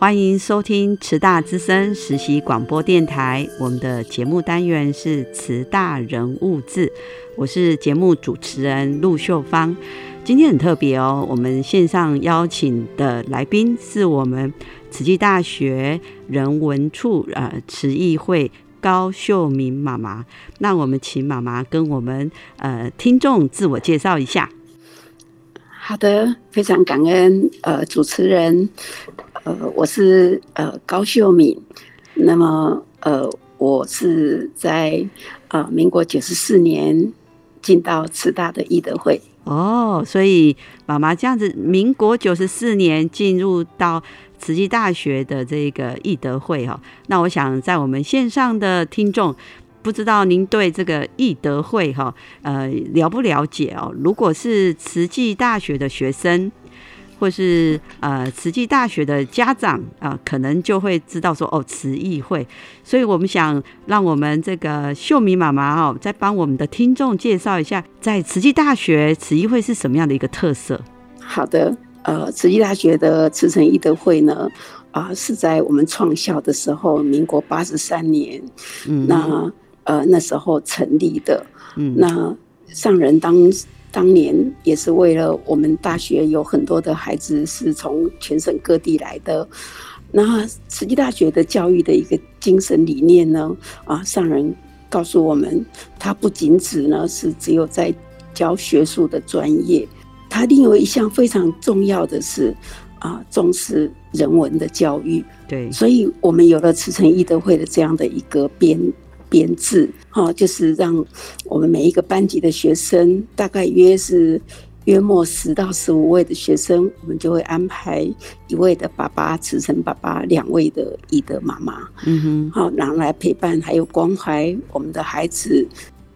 欢迎收听慈大之声实习广播电台，我们的节目单元是慈大人物志，我是节目主持人陆秀芳。今天很特别哦，我们线上邀请的来宾是我们慈济大学人文处呃慈艺会高秀敏妈妈。那我们请妈妈跟我们呃听众自我介绍一下。好的，非常感恩呃主持人。呃，我是呃高秀敏，那么呃，我是在呃民国九十四年进到慈大的义德会哦，所以妈妈这样子，民国九十四年进入到慈济大学的这个义德会哈，那我想在我们线上的听众，不知道您对这个义德会哈呃了不了解哦？如果是慈济大学的学生。或是呃，慈济大学的家长啊，可能就会知道说哦，慈义会，所以我们想让我们这个秀敏妈妈哦，再帮我们的听众介绍一下，在慈济大学慈义会是什么样的一个特色。好的，呃，慈济大学的慈诚义德会呢，啊，是在我们创校的时候，民国八十三年，嗯，那呃那时候成立的，嗯，那上人当。当年也是为了我们大学有很多的孩子是从全省各地来的，那慈济大学的教育的一个精神理念呢，啊，上人告诉我们，他不仅止呢是只有在教学术的专业，他另有一项非常重要的是啊，重视人文的教育。对，所以我们有了慈诚义德会的这样的一个编。编制，哈，就是让我们每一个班级的学生，大概约是约莫十到十五位的学生，我们就会安排一位的爸爸，慈诚爸爸，两位的义德妈妈，嗯哼，好，然后来陪伴，还有关怀我们的孩子，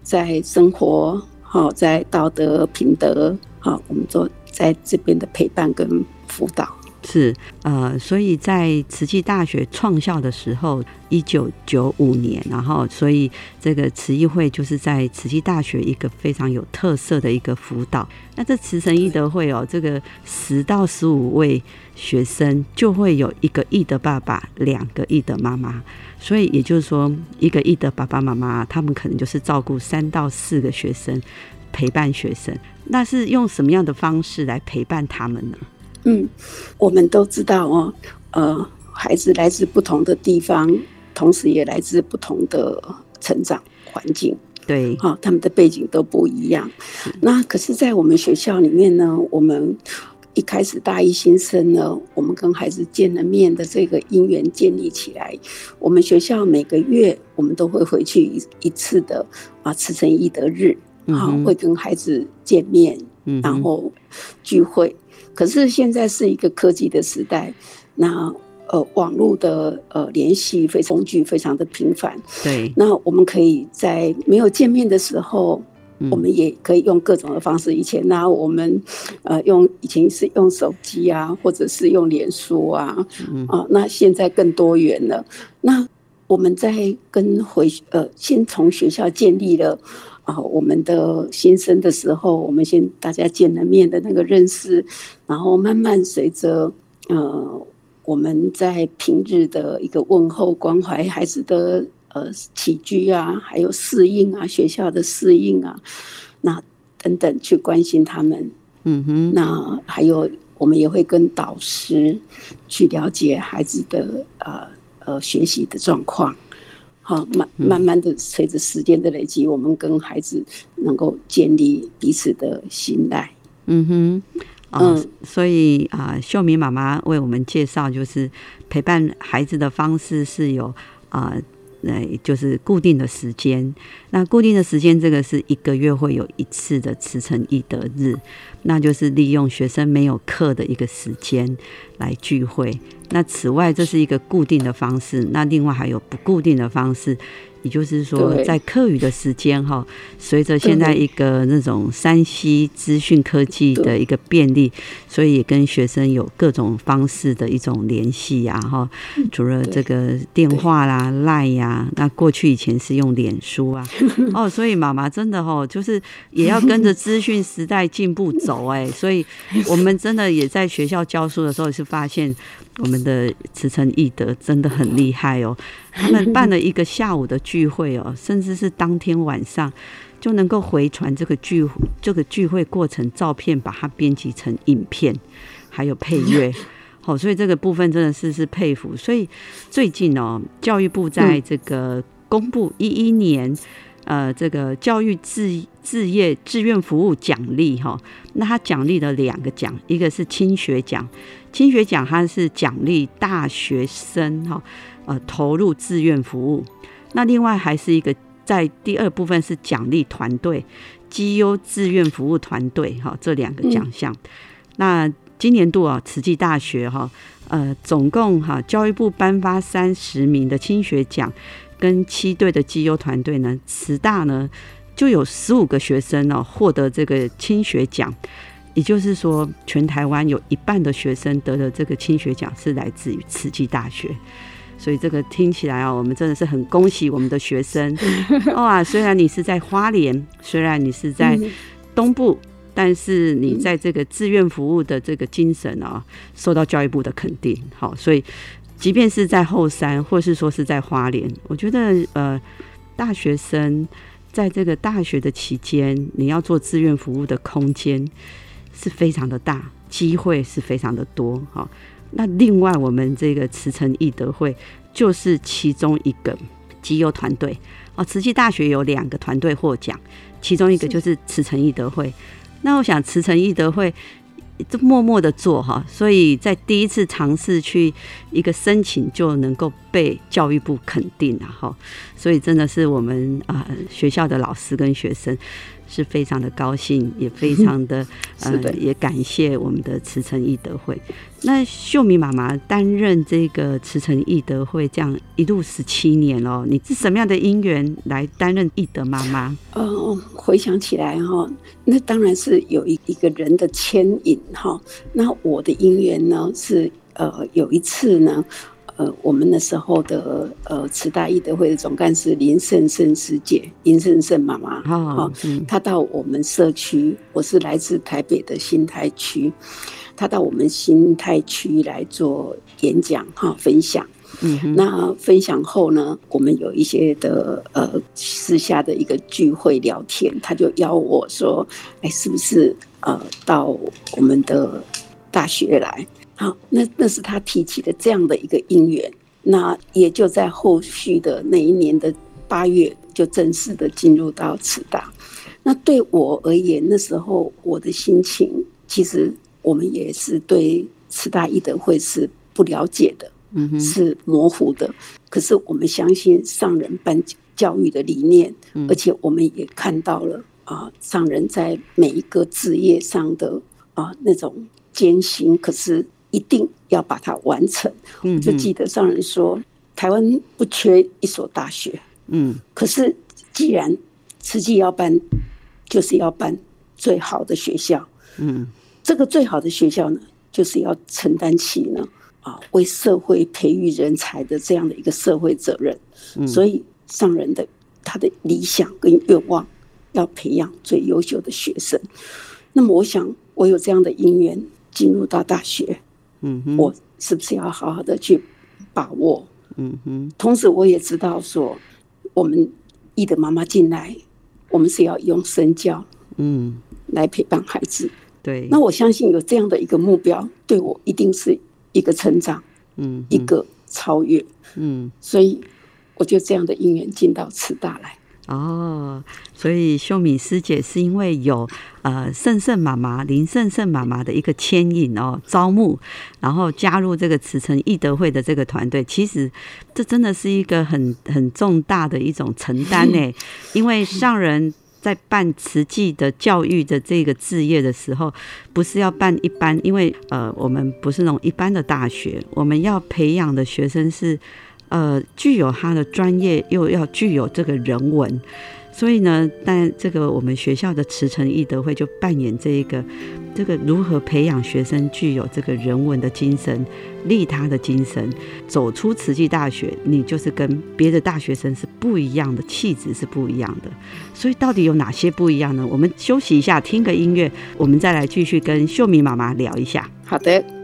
在生活，好，在道德品德，好，我们做在这边的陪伴跟辅导。是，呃，所以在慈济大学创校的时候，一九九五年，然后，所以这个慈义会就是在慈济大学一个非常有特色的一个辅导。那这慈诚义德会哦，这个十到十五位学生就会有一个义的爸爸，两个义的妈妈，所以也就是说，一个义的爸爸妈妈，他们可能就是照顾三到四个学生，陪伴学生。那是用什么样的方式来陪伴他们呢？嗯，我们都知道哦，呃，孩子来自不同的地方，同时也来自不同的成长环境，对，哈，他们的背景都不一样。那可是，在我们学校里面呢，我们一开始大一新生呢，我们跟孩子见了面的这个因缘建立起来，我们学校每个月我们都会回去一一次的啊，慈诚义德日，啊，会跟孩子见面，然后聚会。可是现在是一个科技的时代，那呃网络的呃联系非常工具非常的频繁，对。那我们可以在没有见面的时候，我们也可以用各种的方式。以前呢，我们呃用以前是用手机啊，或者是用脸书啊，啊，那现在更多元了。那我们在跟回呃先从学校建立了。啊，我们的新生的时候，我们先大家见了面的那个认识，然后慢慢随着呃我们在平日的一个问候关怀孩子的呃起居啊，还有适应啊，学校的适应啊，那等等去关心他们。嗯哼，那还有我们也会跟导师去了解孩子的呃呃学习的状况。好，慢慢慢的随着时间的累积，我们跟孩子能够建立彼此的信赖。嗯哼，嗯，所以啊，秀明妈妈为我们介绍，就是陪伴孩子的方式是有啊。呃，那就是固定的时间。那固定的时间，这个是一个月会有一次的慈诚义德日，那就是利用学生没有课的一个时间来聚会。那此外，这是一个固定的方式。那另外还有不固定的方式。也就是说，在课余的时间哈，随着现在一个那种山西资讯科技的一个便利，所以也跟学生有各种方式的一种联系呀哈。除了这个电话啦、赖呀，那过去以前是用脸书啊。哦，所以妈妈真的哈，就是也要跟着资讯时代进步走哎。所以我们真的也在学校教书的时候是发现，我们的慈诚义德真的很厉害哦。他们办了一个下午的聚会哦，甚至是当天晚上就能够回传这个聚这个聚会过程照片，把它编辑成影片，还有配乐。好，所以这个部分真的是是佩服。所以最近哦，教育部在这个公布一一年呃这个教育志志业志愿服务奖励哈，那他奖励了两个奖，一个是青学奖，青学奖它是奖励大学生哈。呃，投入志愿服务，那另外还是一个在第二部分是奖励团队绩优志愿服务团队哈，这两个奖项。那今年度啊，慈济大学哈，呃，总共哈，教育部颁发三十名的青学奖跟七队的绩优团队呢，慈大呢就有十五个学生呢获得这个青学奖，也就是说，全台湾有一半的学生得的这个青学奖是来自于慈济大学。所以这个听起来啊，我们真的是很恭喜我们的学生 哇！虽然你是在花莲，虽然你是在东部，但是你在这个志愿服务的这个精神啊，受到教育部的肯定。好，所以即便是在后山，或是说是在花莲，我觉得呃，大学生在这个大学的期间，你要做志愿服务的空间是非常的大，机会是非常的多。哈。那另外，我们这个慈诚义德会就是其中一个集邮团队哦。慈济大学有两个团队获奖，其中一个就是慈诚义德会。那我想，慈诚义德会就默默的做哈，所以在第一次尝试去一个申请就能够被教育部肯定了哈。所以真的是我们啊学校的老师跟学生。是非常的高兴，也非常的呃，也感谢我们的慈诚义德会。那秀敏妈妈担任这个慈诚义德会这样一路十七年哦，你是什么样的因缘来担任义德妈妈？呃，回想起来哈，那当然是有一一个人的牵引哈。那我的因缘呢是呃有一次呢。呃，我们那时候的呃慈大义德会的总干事林胜胜师姐，林胜胜妈妈，哈，她到我们社区，我是来自台北的新泰区，她到我们新泰区来做演讲哈，分享。嗯，那分享后呢，我们有一些的呃私下的一个聚会聊天，他就邀我说，哎，是不是呃到我们的大学来？好，那那是他提起的这样的一个因缘，那也就在后续的那一年的八月，就正式的进入到慈大。那对我而言，那时候我的心情，其实我们也是对慈大义德会是不了解的，嗯是模糊的。可是我们相信上人办教育的理念，而且我们也看到了啊，上人在每一个职业上的啊那种艰辛，可是。一定要把它完成。嗯，就记得上人说，台湾不缺一所大学。嗯，可是既然慈济要办，就是要办最好的学校。嗯，这个最好的学校呢，就是要承担起呢啊，为社会培育人才的这样的一个社会责任。嗯，所以上人的他的理想跟愿望，要培养最优秀的学生。那么，我想我有这样的因缘进入到大学。嗯，我是不是要好好的去把握？嗯哼。同时，我也知道说，我们一的妈妈进来，我们是要用身教，嗯，来陪伴孩子。对，那我相信有这样的一个目标，对我一定是一个成长，嗯，一个超越，嗯，所以我就这样的因缘进到慈大来。哦，所以秀敏师姐是因为有呃圣圣妈妈林圣圣妈妈的一个牵引哦，招募，然后加入这个慈诚义德会的这个团队。其实这真的是一个很很重大的一种承担呢，因为上人在办慈济的教育的这个置业的时候，不是要办一般，因为呃我们不是那种一般的大学，我们要培养的学生是。呃，具有他的专业，又要具有这个人文，所以呢，但这个我们学校的慈诚义德会就扮演这一个，这个如何培养学生具有这个人文的精神、利他的精神，走出慈济大学，你就是跟别的大学生是不一样的，气质是不一样的。所以到底有哪些不一样呢？我们休息一下，听个音乐，我们再来继续跟秀敏妈妈聊一下。好的。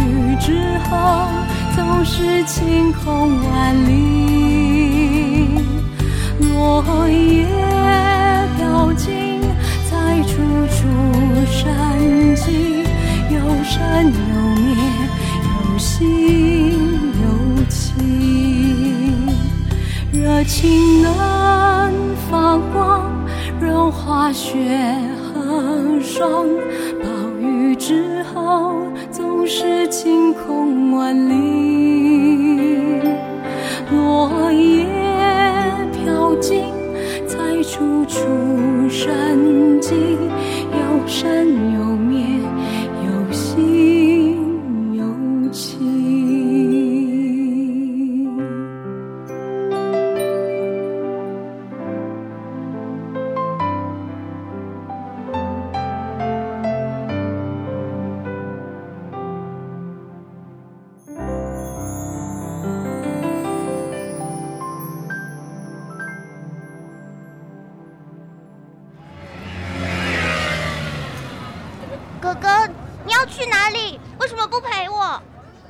雨之后总是晴空万里，落叶飘进在处处山景，有山有灭，有心有情，热情能发光，融化雪和霜，暴雨之后。是晴空万里，落叶飘尽，才处处生机，有生有灭。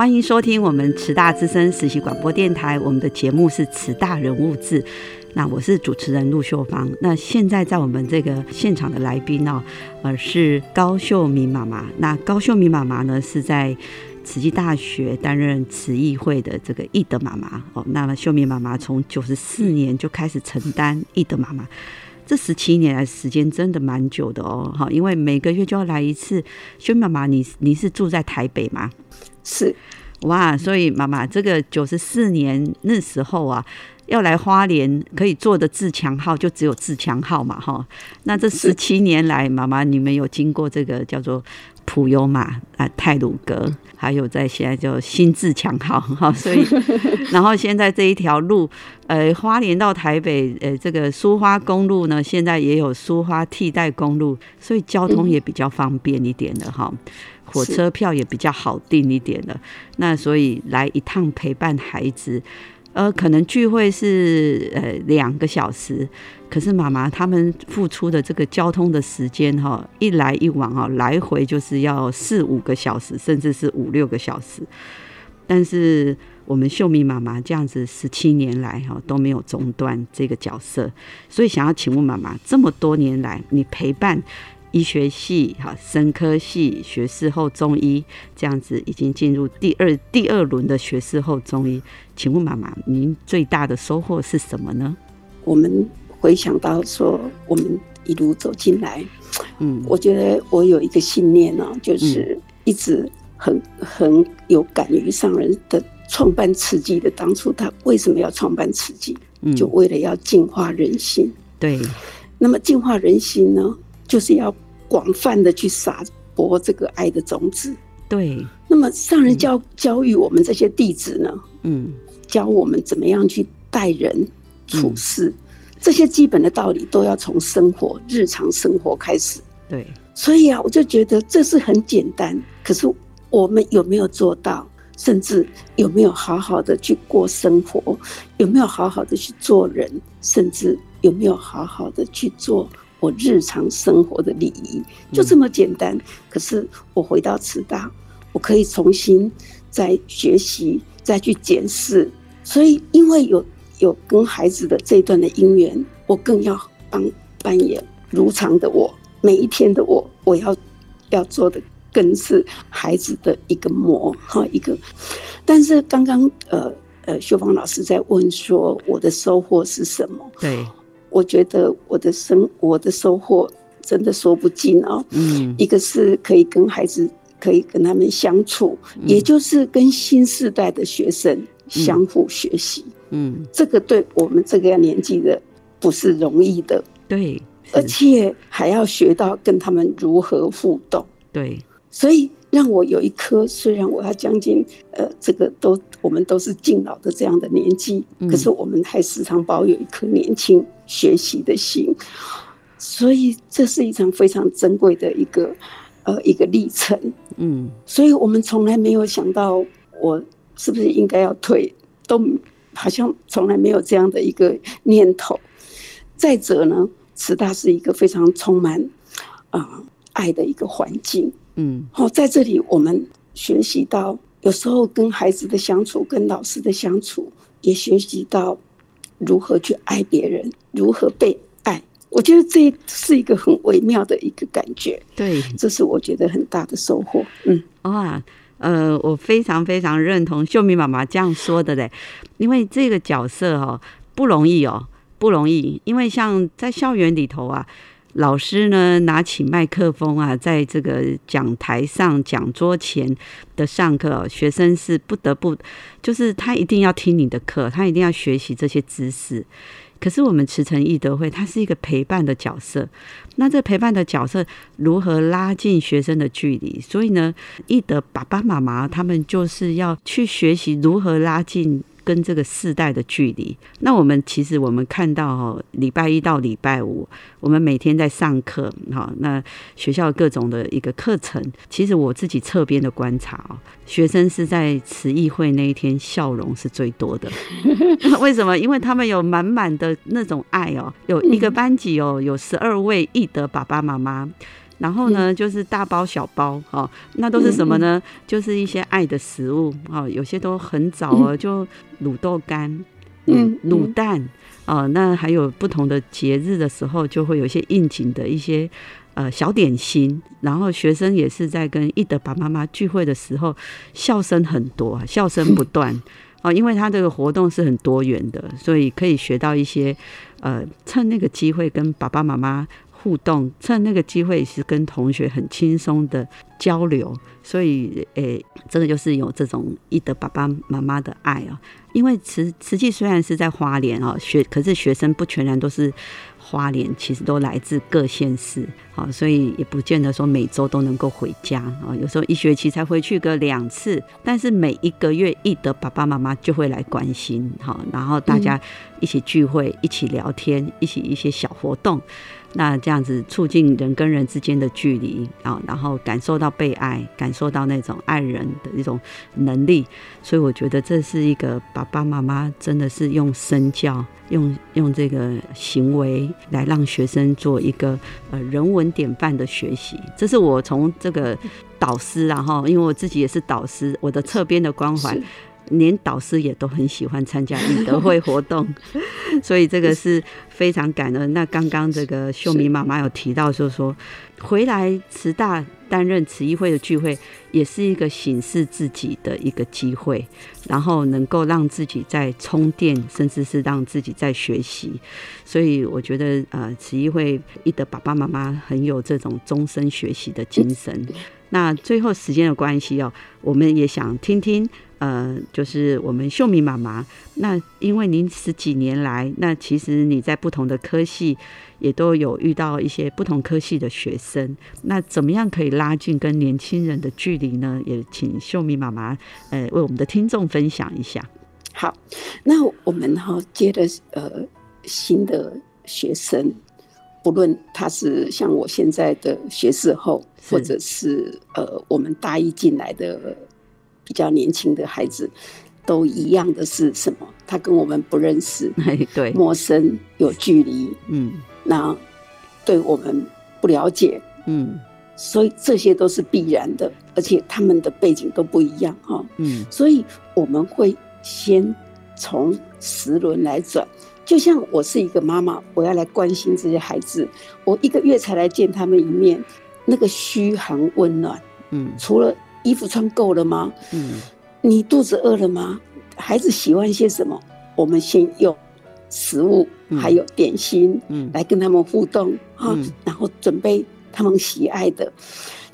欢迎收听我们慈大之声实习广播电台，我们的节目是慈大人物志。那我是主持人陆秀芳。那现在在我们这个现场的来宾呢，呃，是高秀敏妈妈。那高秀敏妈妈呢，是在慈济大学担任慈义会的这个义德妈妈。哦，那么秀敏妈妈从九十四年就开始承担义德妈妈，这十七年来时间真的蛮久的哦。哈，因为每个月就要来一次。秀敏妈妈，你你是住在台北吗？是。哇，所以妈妈这个九十四年那时候啊，要来花莲可以坐的自强号就只有自强号嘛，哈。那这十七年来，妈妈你们有经过这个叫做普悠玛啊、泰鲁格，还有在现在叫新自强号，哈。所以，然后现在这一条路，呃，花莲到台北，呃，这个苏花公路呢，现在也有苏花替代公路，所以交通也比较方便一点的哈。火车票也比较好订一点了，那所以来一趟陪伴孩子，呃，可能聚会是呃两个小时，可是妈妈他们付出的这个交通的时间哈，一来一往哈，来回就是要四五个小时，甚至是五六个小时。但是我们秀敏妈妈这样子十七年来哈都没有中断这个角色，所以想要请问妈妈，这么多年来你陪伴。医学系、哈，生科系学士后中医这样子，已经进入第二第二轮的学士后中医。请问妈妈，您最大的收获是什么呢？我们回想到说，我们一路走进来，嗯，我觉得我有一个信念呢，就是一直很很有敢于上人的创办慈济的当初他为什么要创办慈济？嗯，就为了要净化人心。对，那么净化人心呢？就是要广泛的去撒播这个爱的种子。对，那么上人教教育我们这些弟子呢，嗯，教我们怎么样去待人处事，这些基本的道理都要从生活、日常生活开始。对，所以啊，我就觉得这是很简单，可是我们有没有做到？甚至有没有好好的去过生活？有没有好好的去做人？甚至有没有好好的去做？我日常生活的礼仪就这么简单，可是我回到慈大，我可以重新再学习，再去检视。所以，因为有有跟孩子的这段的姻缘，我更要帮扮演如常的我，每一天的我，我要要做的更是孩子的一个模哈一个。但是刚刚呃呃，秀芳老师在问说，我的收获是什么？对。我觉得我的生我的收获真的说不尽哦！嗯，一个是可以跟孩子可以跟他们相处，也就是跟新时代的学生相互学习。嗯，这个对我们这个年纪的不是容易的。对，而且还要学到跟他们如何互动。对，所以让我有一颗，虽然我要将近呃，这个都我们都是敬老的这样的年纪，可是我们还时常保有一颗年轻。学习的心，所以这是一场非常珍贵的一个呃一个历程，嗯，所以我们从来没有想到我是不是应该要退，都好像从来没有这样的一个念头。再者呢，慈大是一个非常充满啊爱的一个环境，嗯，好，在这里我们学习到，有时候跟孩子的相处，跟老师的相处，也学习到。如何去爱别人？如何被爱？我觉得这是一个很微妙的一个感觉。对，这是我觉得很大的收获。嗯，哇，呃，我非常非常认同秀敏妈妈这样说的嘞，因为这个角色哦不容易哦，不容易，因为像在校园里头啊。老师呢，拿起麦克风啊，在这个讲台上、讲桌前的上课，学生是不得不，就是他一定要听你的课，他一定要学习这些知识。可是我们慈诚义德会，它是一个陪伴的角色。那这陪伴的角色如何拉近学生的距离？所以呢，义德爸爸妈妈他们就是要去学习如何拉近。跟这个世代的距离，那我们其实我们看到哈，礼拜一到礼拜五，我们每天在上课哈，那学校各种的一个课程，其实我自己侧边的观察哦，学生是在慈议会那一天笑容是最多的，为什么？因为他们有满满的那种爱哦，有一个班级哦，有十二位义德爸爸妈妈。然后呢，就是大包小包，哈，那都是什么呢？就是一些爱的食物，哈，有些都很早了，就卤豆干，嗯，卤蛋，哦，那还有不同的节日的时候，就会有一些应景的一些呃小点心，然后学生也是在跟一德爸爸妈妈聚会的时候，笑声很多，笑声不断。哦，因为他这个活动是很多元的，所以可以学到一些，呃，趁那个机会跟爸爸妈妈互动，趁那个机会是跟同学很轻松的交流，所以，诶，这个就是有这种一德爸爸妈妈的爱啊。因为实实际虽然是在花莲哦，学可是学生不全然都是。花莲其实都来自各县市，好，所以也不见得说每周都能够回家啊。有时候一学期才回去个两次，但是每一个月一德爸爸妈妈就会来关心，好，然后大家一起聚会，一起聊天，一起一些小活动。那这样子促进人跟人之间的距离啊，然后感受到被爱，感受到那种爱人的一种能力，所以我觉得这是一个爸爸妈妈真的是用身教，用用这个行为来让学生做一个呃人文典范的学习。这是我从这个导师，然后因为我自己也是导师，我的侧边的关怀。连导师也都很喜欢参加义德会活动，所以这个是非常感恩。那刚刚这个秀明妈妈有提到，说说回来慈大担任慈义会的聚会，也是一个显示自己的一个机会，然后能够让自己在充电，甚至是让自己在学习。所以我觉得，呃，慈义会义德爸爸妈妈很有这种终身学习的精神。那最后时间的关系哦，我们也想听听。呃，就是我们秀敏妈妈，那因为您十几年来，那其实你在不同的科系也都有遇到一些不同科系的学生，那怎么样可以拉近跟年轻人的距离呢？也请秀敏妈妈呃为我们的听众分享一下。好，那我们哈接的呃新的学生，不论他是像我现在的学士后，或者是呃我们大一进来的。比较年轻的孩子，都一样的是什么？他跟我们不认识，对，陌生有距离，嗯，那对我们不了解，嗯，所以这些都是必然的，而且他们的背景都不一样，哈，嗯，所以我们会先从十轮来转，就像我是一个妈妈，我要来关心这些孩子，我一个月才来见他们一面，那个嘘寒问暖，嗯，除了。衣服穿够了吗？嗯，你肚子饿了吗？孩子喜欢些什么？我们先用食物还有点心，嗯，来跟他们互动啊，然后准备他们喜爱的。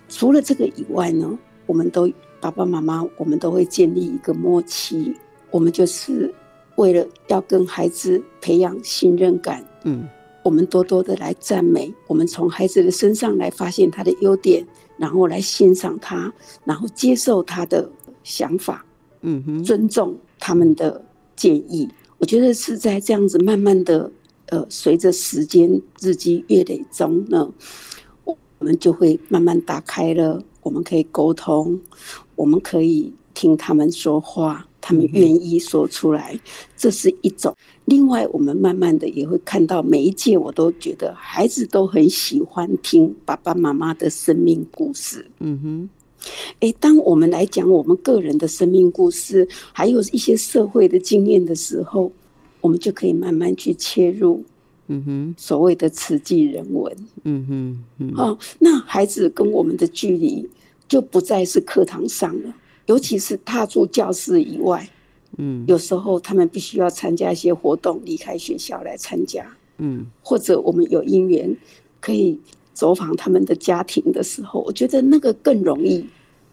除了这个以外呢，我们都爸爸妈妈，我们都会建立一个默契。我们就是为了要跟孩子培养信任感，嗯，我们多多的来赞美，我们从孩子的身上来发现他的优点。然后来欣赏他，然后接受他的想法，嗯哼，尊重他们的建议。我觉得是在这样子慢慢的，呃，随着时间日积月累中呢，我们就会慢慢打开了。我们可以沟通，我们可以听他们说话。他们愿意说出来，这是一种。另外，我们慢慢的也会看到每一届，我都觉得孩子都很喜欢听爸爸妈妈的生命故事。嗯哼，哎，当我们来讲我们个人的生命故事，还有一些社会的经验的时候，我们就可以慢慢去切入。嗯哼，所谓的慈济人文。嗯哼，哦，那孩子跟我们的距离就不再是课堂上了。尤其是踏出教室以外，嗯，有时候他们必须要参加一些活动，离开学校来参加，嗯，或者我们有因缘可以走访他们的家庭的时候，我觉得那个更容易，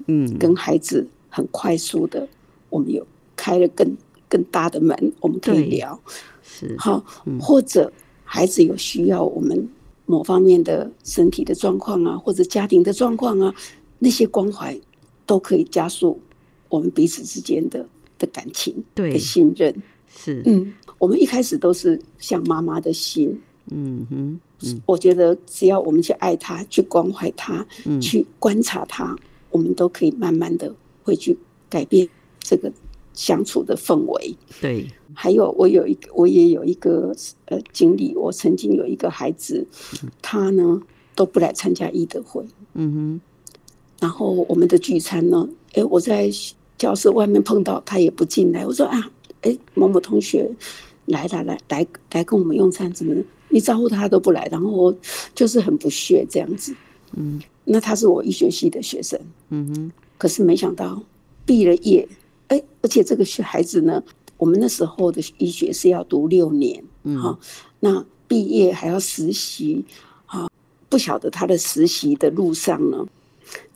嗯，跟孩子很快速的，我们有开了更更大的门，我们可以聊，是。好，或者孩子有需要我们某方面的身体的状况啊，或者家庭的状况啊，那些关怀。都可以加速我们彼此之间的的感情，对。信任。是。嗯，我们一开始都是像妈妈的心，嗯哼，嗯，我觉得只要我们去爱他，去关怀他，嗯，去观察他，我们都可以慢慢的会去改变这个相处的氛围。对，还有我有一个，我也有一个呃经历，我曾经有一个孩子，他呢都不来参加义德会，嗯哼。然后我们的聚餐呢？哎，我在教室外面碰到他也不进来。我说啊，哎，某某同学，来来来来来跟我们用餐，怎么你招呼他都不来，然后就是很不屑这样子。嗯，那他是我医学系的学生。嗯哼，可是没想到毕了业，哎，而且这个孩子呢，我们那时候的医学是要读六年，嗯哈，那毕业还要实习，哈，不晓得他的实习的路上呢，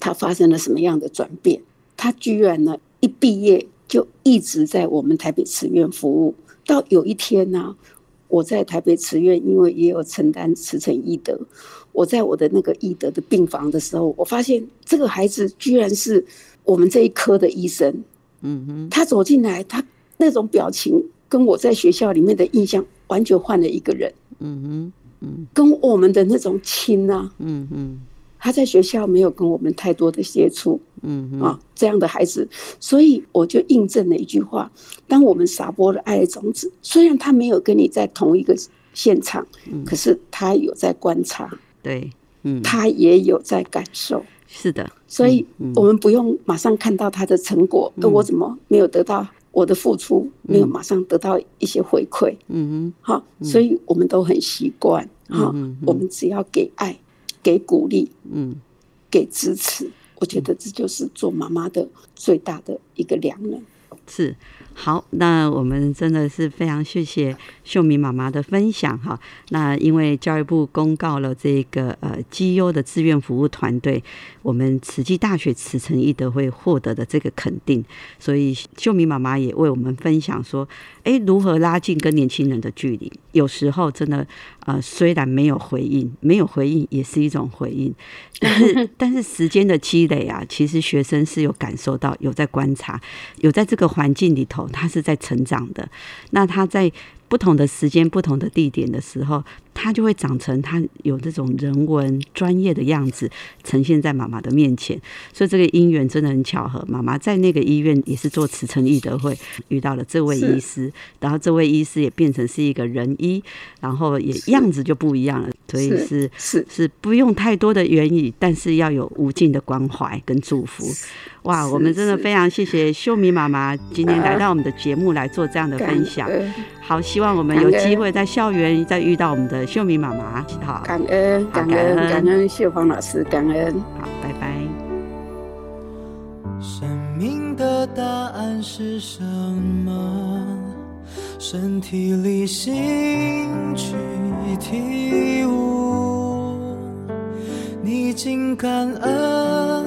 他发生了什么样的转变？他居然呢，一毕业就一直在我们台北慈院服务。到有一天呢，我在台北慈院，因为也有承担慈诚义德，我在我的那个义德的病房的时候，我发现这个孩子居然是我们这一科的医生。嗯哼，他走进来，他那种表情跟我在学校里面的印象完全换了一个人。嗯哼，嗯，跟我们的那种亲啊，嗯哼。他在学校没有跟我们太多的接触，嗯啊，这样的孩子，所以我就印证了一句话：当我们撒播了爱的种子，虽然他没有跟你在同一个现场，可是他有在观察，对，嗯，他也有在感受，是的，所以我们不用马上看到他的成果，而我怎么没有得到我的付出，没有马上得到一些回馈，嗯哼，好，所以我们都很习惯，哈，我们只要给爱。给鼓励，嗯，给支持，我觉得这就是做妈妈的最大的一个良能。是。好，那我们真的是非常谢谢秀敏妈妈的分享哈。那因为教育部公告了这个呃绩优的志愿服务团队，我们慈济大学慈诚义德会获得的这个肯定，所以秀敏妈妈也为我们分享说，哎，如何拉近跟年轻人的距离？有时候真的呃，虽然没有回应，没有回应也是一种回应，但是 但是时间的积累啊，其实学生是有感受到，有在观察，有在这个环境里头。他是在成长的，那他在不同的时间、不同的地点的时候。它就会长成它有这种人文专业的样子呈现在妈妈的面前，所以这个姻缘真的很巧合。妈妈在那个医院也是做慈诚义德会，遇到了这位医师，然后这位医师也变成是一个人医，然后也样子就不一样了。所以是是是不用太多的言语，但是要有无尽的关怀跟祝福。哇，我们真的非常谢谢秀敏妈妈今天来到我们的节目来做这样的分享。好，希望我们有机会在校园再遇到我们的秀敏妈妈。好，感恩，感恩，感恩秀芳老师，感恩。好，拜拜。生命的答案是什么？身体里心去体悟，逆境感恩，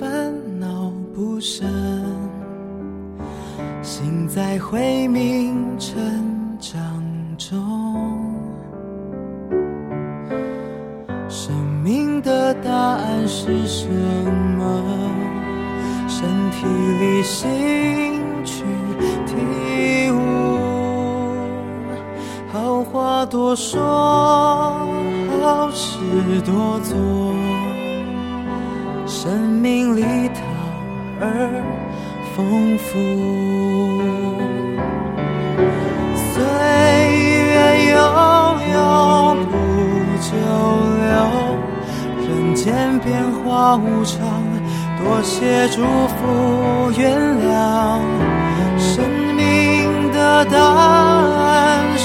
烦恼不生。心在慧明成掌中，生命的答案是什么？身体里心去体悟，好话多说，好事多做，生命里塔儿。丰富，话无常，多谢祝福原谅。生命的答案